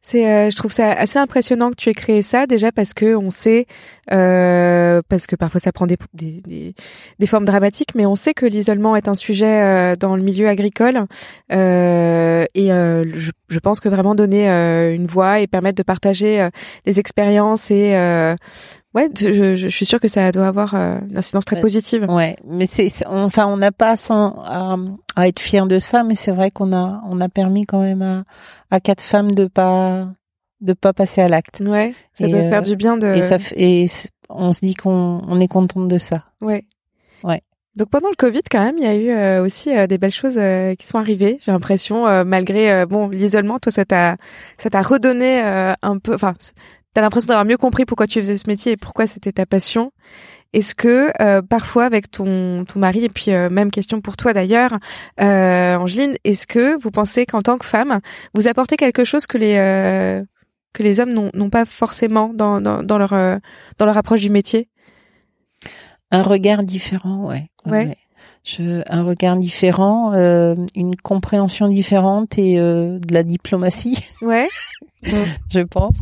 C'est, euh, je trouve ça assez impressionnant que tu aies créé ça déjà parce que on sait, euh, parce que parfois ça prend des, des, des, formes dramatiques, mais on sait que l'isolement est un sujet euh, dans le milieu agricole euh, et euh, je, je, pense que vraiment donner une voix et permettre de partager les expériences et ouais, je, je, suis sûre que ça doit avoir une incidence très positive. Ouais, mais c'est, enfin, on n'a pas sans, à, à, être fier de ça, mais c'est vrai qu'on a, on a permis quand même à, à quatre femmes de pas de pas passer à l'acte. Ouais, ça doit faire euh, du bien de. Et ça et on se dit qu'on on est contente de ça. Ouais. Ouais. Donc pendant le Covid, quand même, il y a eu euh, aussi euh, des belles choses qui sont arrivées. J'ai l'impression, malgré bon l'isolement, toi ça t'a ça t'a redonné un peu. Enfin, t'as l'impression d'avoir mieux compris pourquoi tu faisais ce métier et pourquoi c'était ta passion. Est-ce que euh, parfois avec ton ton mari et puis euh, même question pour toi d'ailleurs, euh, Angeline, est-ce que vous pensez qu'en tant que femme, vous apportez quelque chose que les que les hommes n'ont pas forcément dans dans, dans leur dans leur approche du métier? Un regard différent, ouais. Ouais. Je, un regard différent, une compréhension différente et de la diplomatie. Ouais. (laughs) je pense.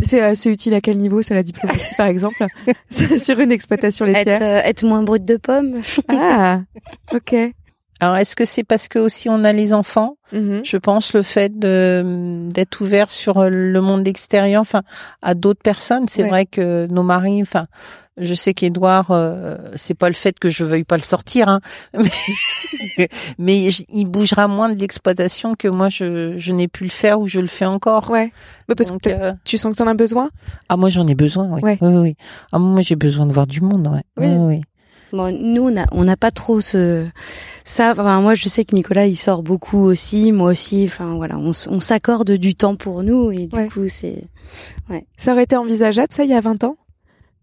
C'est assez utile à quel niveau C'est la diplomatie, par exemple, (laughs) (laughs) sur une exploitation laitière. Être, euh, être moins brute de pomme. ah, ok. Alors, est-ce que c'est parce que aussi on a les enfants? Mm-hmm. Je pense le fait de d'être ouvert sur le monde extérieur, enfin à d'autres personnes. C'est vrai que nos maris, enfin je sais qu'Edouard, euh, c'est pas le fait que je veuille pas le sortir, hein, (laughs) mais, il bougera moins de l'exploitation que moi je, je n'ai pu le faire ou je le fais encore. Ouais. parce que euh, tu sens que tu en as besoin? Ah moi j'en ai besoin, oui. Oui, oui, Ah moi j'ai besoin de voir du monde, ouais. Oui. oui, Bon, nous on n'a pas trop ce ça. Enfin, moi je sais que Nicolas il sort beaucoup aussi, moi aussi. Enfin voilà, on, on s'accorde du temps pour nous et du coup c'est. Ouais. Ça aurait été envisageable ça il y a 20 ans?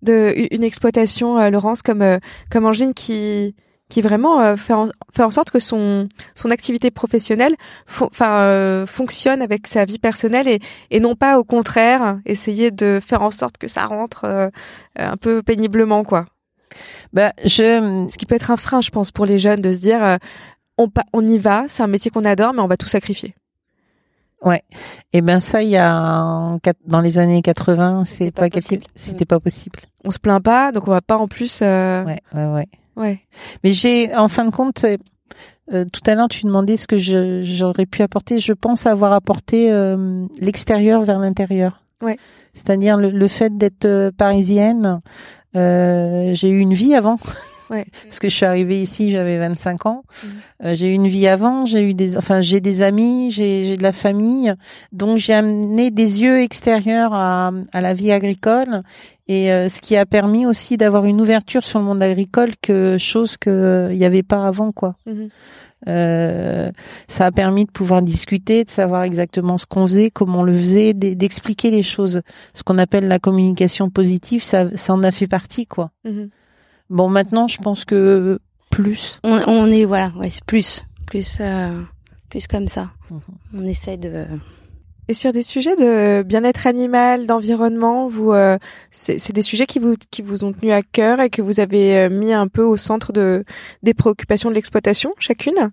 De une exploitation euh, Laurence comme euh, comme Angine qui qui vraiment euh, fait, en, fait en sorte que son son activité professionnelle enfin euh, fonctionne avec sa vie personnelle et et non pas au contraire essayer de faire en sorte que ça rentre euh, un peu péniblement quoi. Bah je ce qui peut être un frein je pense pour les jeunes de se dire on on y va, c'est un métier qu'on adore mais on va tout sacrifier. Ouais. Et eh ben ça, il y a dans les années 80, c'est pas, pas c'était pas possible. On se plaint pas, donc on va pas en plus. Euh... Ouais, ouais, ouais. Ouais. Mais j'ai, en fin de compte, euh, tout à l'heure, tu demandais ce que j'aurais pu apporter. Je pense avoir apporté euh, l'extérieur vers l'intérieur. Ouais. C'est-à-dire le, le, fait d'être euh, j'ai eu une vie avant. (laughs) Ouais. Parce que je suis arrivée ici, j'avais 25 ans. Mmh. Euh, j'ai eu une vie avant, j'ai eu des, enfin, j'ai des amis, j'ai, de la famille. Donc, j'ai amené des yeux extérieurs à, à la vie agricole. Et euh, ce qui a permis aussi d'avoir une ouverture sur le monde agricole, que chose que il n'y avait pas avant, quoi. Mmh. Euh, ça a permis de pouvoir discuter, de savoir exactement ce qu'on faisait, comment on le faisait, d'expliquer les choses. Ce qu'on appelle la communication positive, ça, ça en a fait partie, quoi. Mmh. Bon, maintenant, je pense que plus. On, on est voilà, ouais, plus, plus, euh, plus comme ça. Mhm. On essaie de. Et sur des sujets de bien-être animal, d'environnement, vous, euh, c'est des sujets qui vous qui vous ont tenu à cœur et que vous avez euh, mis un peu au centre de des préoccupations de l'exploitation, chacune?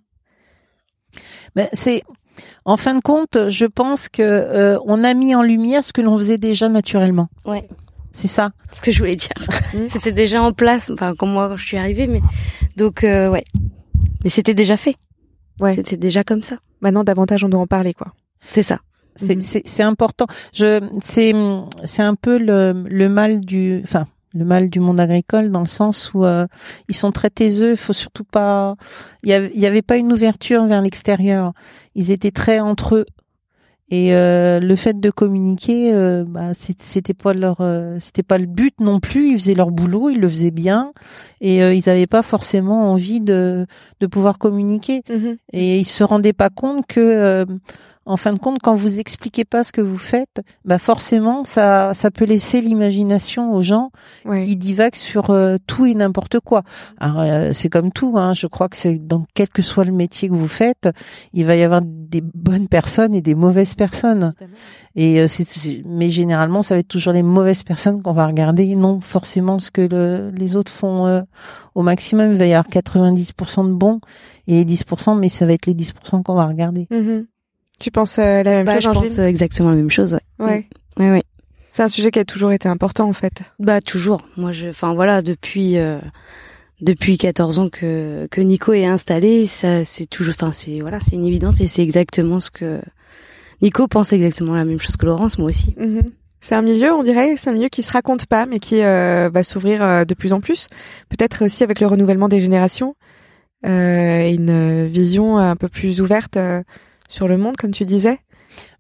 Ben, c'est en fin de compte, je pense que on a mis en lumière ce que l'on faisait déjà naturellement. Ouais. C'est ça. Ce que je voulais dire. (laughs) Mmh. c'était déjà en place, enfin comme moi quand je suis arrivée, mais donc euh, ouais. Mais c'était déjà fait. Ouais. C'était déjà comme ça. Maintenant davantage on doit en parler quoi. C'est ça. C'est mmh. c'est c'est important. Je c'est c'est un peu le le mal du enfin le mal du monde agricole dans le sens où euh, ils sont très taiseux, faut surtout pas il y avait, il y avait pas une ouverture vers l'extérieur. Ils étaient très entre eux et euh, le fait de communiquer, euh, bah, c'était pas leur, euh, c'était pas le but non plus. Ils faisaient leur boulot, ils le faisaient bien, et ils n'avaient pas forcément envie de de pouvoir communiquer. Mm-hmm. Et ils se rendaient pas compte que en fin de compte, quand vous expliquez pas ce que vous faites, bah forcément, ça, ça peut laisser l'imagination aux gens qui divaguent sur euh, tout et n'importe quoi. Alors, euh, c'est comme tout, hein, je crois que c'est dans quel que soit le métier que vous faites, il va y avoir des bonnes personnes et des mauvaises personnes. Et euh, c'est, mais généralement, ça va être toujours les mauvaises personnes qu'on va regarder, non forcément ce que les autres font au maximum. Il va y avoir 90% de bons et 10%, mais ça va être les 10% qu'on va regarder. Mm-hmm. Tu penses euh, la même bah, chose Je pense exactement la même chose. Ouais. Ouais. Oui. C'est un sujet qui a toujours été important en fait. Bah toujours. Moi, je, enfin voilà, depuis euh, depuis 14 ans que que Nico est installé, ça c'est toujours, enfin c'est voilà, c'est une évidence et c'est exactement ce que Nico pense exactement la même chose que Laurence, moi aussi. Mm-hmm. C'est un milieu, on dirait, c'est un milieu qui se raconte pas, mais qui euh, va s'ouvrir euh, de plus en plus. Peut-être aussi avec le renouvellement des générations, euh, une vision un peu plus ouverte sur le monde, comme tu disais?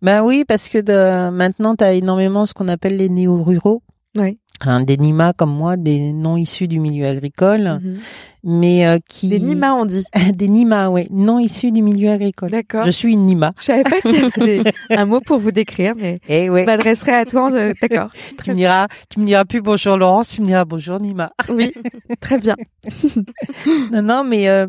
Ben oui, parce que de, maintenant, tu as énormément ce qu'on appelle les néo-ruraux. Oui. Hein, des NIMA comme moi, des non issus du milieu agricole, mhm. mais euh, qui des NIMA on dit (laughs) des NIMA, oui, non issus du milieu agricole. D'accord. Je suis une NIMA. Je savais pas qu'il y avait un mot pour vous décrire, mais (laughs) eh je m'adresserai à toi. D'accord. (laughs) tu me diras, tu me diras plus bonjour Laurence, tu me diras bonjour Nima. oui, très bien. non, non, mais euh,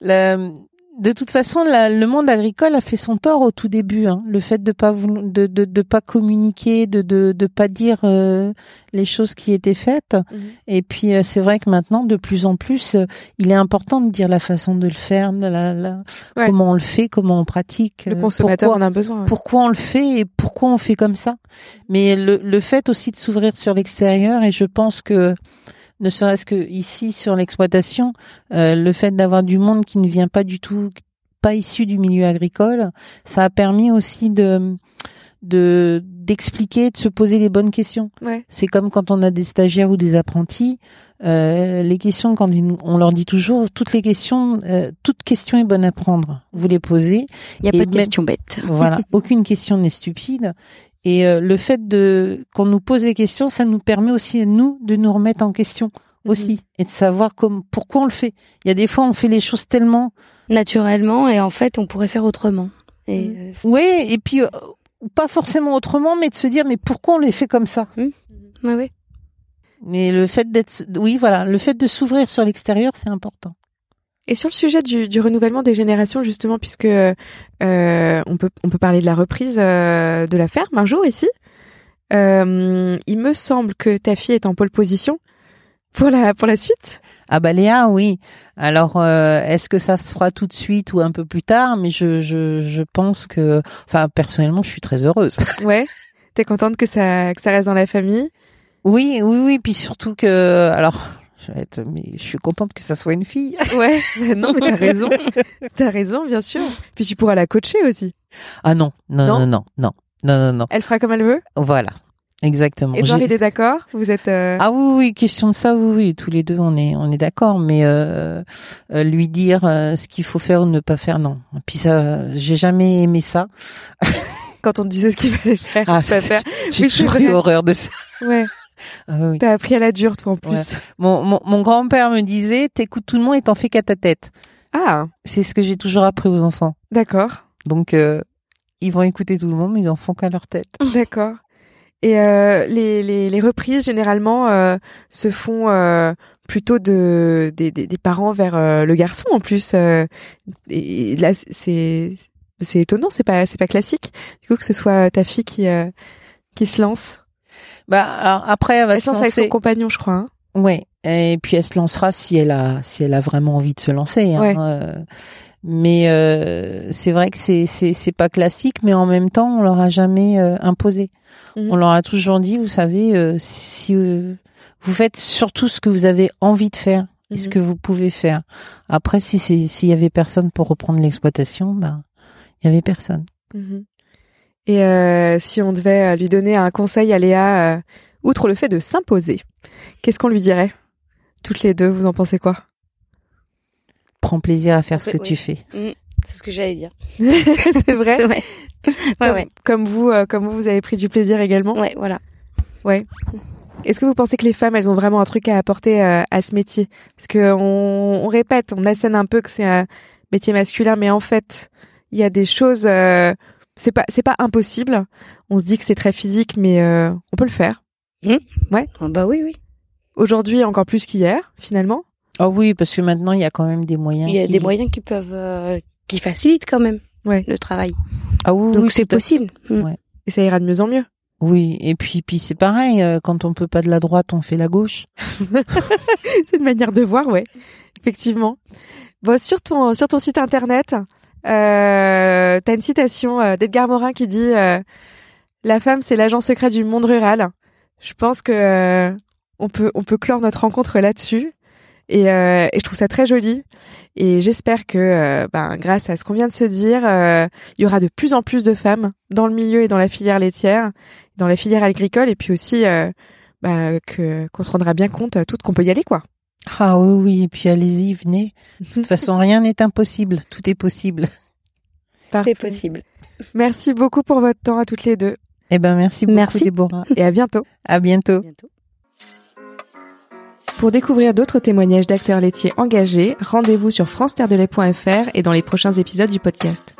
le, de toute façon, le monde agricole a fait son tort au tout début. Hein. Le fait de pas de, de, de pas communiquer, de de, de pas dire euh, les choses qui étaient faites. Mhm. Et puis euh, c'est vrai que maintenant, de plus en plus, euh, il est important de dire la façon de le faire, la, la, comment on le fait, comment on pratique. Le consommateur en a besoin. Pourquoi on le fait et pourquoi on fait comme ça. Mais le, le fait aussi de s'ouvrir sur l'extérieur, et je pense que ne serait-ce que ici sur l'exploitation, euh, le fait d'avoir du monde qui ne vient pas du tout, pas issu du milieu agricole, ça a permis aussi de de d'expliquer, de se poser les bonnes questions. Ouais. C'est comme quand on a des stagiaires ou des apprentis, euh, les questions quand on leur dit toujours toutes les questions, euh, toute question est bonne à prendre. Vous les posez. Il n'y a pas de question bête. voilà, (laughs) aucune question n'est stupide. Et euh, le fait de qu'on nous pose des questions, ça nous permet aussi nous de nous remettre en question mhm. aussi et de savoir comme pourquoi on le fait. Il y a des fois on fait les choses tellement naturellement et en fait on pourrait faire autrement. Et mhm. oui, et puis pas forcément autrement, mais de se dire mais pourquoi on les fait comme ça? Oui, oui. Mais le fait d'être, oui, voilà, le fait de s'ouvrir sur l'extérieur, c'est important. Et sur le sujet du, du, renouvellement des générations, justement, puisque euh, on peut on peut parler de la reprise euh, de la ferme un jour ici. Euh, il me semble que ta fille est en pole position pour la pour la suite. Ah bah Léa, oui. Alors, euh, est-ce que ça se fera tout de suite ou un peu plus tard? Mais je je je pense que, enfin, personnellement, je suis très heureuse. (laughs) Ouais. T'es contente que ça que ça reste dans la famille? Oui, oui, oui. Puis surtout que, alors, je vais être, mais je suis contente que ça soit une fille. (laughs) Ouais. (laughs) non, mais t'as raison. T'as raison, bien sûr. Puis tu pourras la coacher aussi. Ah non, non, non, non, non, non, non, non. Elle fera comme elle veut? Voilà. Exactement. Et il est d'accord? Vous êtes euh... Ah oui, oui, question de ça, oui, oui, tous les deux, on est, on est d'accord. Mais euh, euh, lui dire euh, ce qu'il faut faire ou ne pas faire, non. Puis ça, j'ai jamais aimé ça. (laughs) Quand on disait ce qu'il fallait faire, ah, pas faire. J'ai toujours eu horreur de ça. Ouais. Ah, oui. T'as appris à la dure, toi, en plus. Mon, mon, mon grand-père me disait, t'écoutes tout le monde et t'en fais qu'à ta tête. Ah. C'est ce que j'ai toujours appris aux enfants. D'accord. Donc, euh, ils vont écouter tout le monde, mais ils en font qu'à leur tête. (laughs) D'accord. Et euh, les, les, les, reprises généralement euh, se font euh, plutôt de des, des, des parents vers euh, le garçon en plus. Euh, et là, c'est c'est étonnant, c'est pas c'est pas classique. Du coup, que ce soit ta fille qui qui se lance. Bah alors après, elle va se lancer avec son compagnon, je crois. Hein. Ouais. Et puis elle se lancera si elle a si elle a vraiment envie de se lancer. Hein. Ouais. mais euh, c'est vrai que c'est c'est c'est pas classique, mais en même temps, on leur a jamais imposé. Mhm. On leur a toujours dit, vous savez, euh, si euh, vous faites surtout ce que vous avez envie de faire et ce mhm. que vous pouvez faire. Après, si s'il y avait personne pour reprendre l'exploitation, ben il y avait personne. Mhm. Et euh, si on devait lui donner un conseil à Léa, outre le fait de s'imposer, qu'est-ce qu'on lui dirait? Toutes les deux, vous en pensez quoi? Prends plaisir à faire ce que tu fais. Mm. C'est ce que j'allais dire. (laughs) (laughs) c'est vrai? vrai. Ouais, ouais. Comme vous, euh, comme vous, vous avez pris du plaisir également? Ouais, voilà. Ouais. Est-ce que vous pensez que les femmes, elles ont vraiment un truc à apporter euh, à ce métier? Parce que on, on, répète, on assène un peu que c'est un métier masculin, mais en fait, il y a des choses. Euh, c'est pas, c'est pas impossible. On se dit que c'est très physique, mais on peut le faire. Mmh. Ouais. Ah bah oui, oui. Aujourd'hui, encore plus qu'hier, finalement. Oh oui, parce que maintenant, il y a quand même des moyens. Il y a des moyens qui peuvent, qui facilitent quand même ouais. le travail. Ah oui, Donc c'est possible. Mm. Ouais. Et ça ira de mieux en mieux. Oui, et puis puis c'est pareil, euh, quand on peut pas de la droite, on fait la gauche. (laughs) c'est une manière de voir, ouais. Effectivement. Bon, sur ton sur ton site internet, euh, t'as une citation euh, d'Edgar Morin qui dit euh, "La femme, c'est l'agent secret du monde rural." Je pense que euh, on peut on peut clore notre rencontre là-dessus. Et, je trouve ça très joli. Et j'espère que, ben, grâce à ce qu'on vient de se dire, euh, il y aura de plus en plus de femmes dans le milieu et dans la filière laitière, dans la filière agricole, et puis aussi ben, que qu'on se rendra bien compte toutes qu'on peut y aller, quoi. Ah oui, oui. Et puis allez-y, venez. De toute (laughs) façon, rien n'est impossible. Tout est possible. Tout est possible. Merci beaucoup pour votre temps à toutes les deux. Eh ben, merci beaucoup, merci. Déborah. Et à bientôt. À bientôt. À bientôt. Pour découvrir d'autres témoignages d'acteurs laitiers engagés, rendez-vous sur france et dans les prochains épisodes du podcast.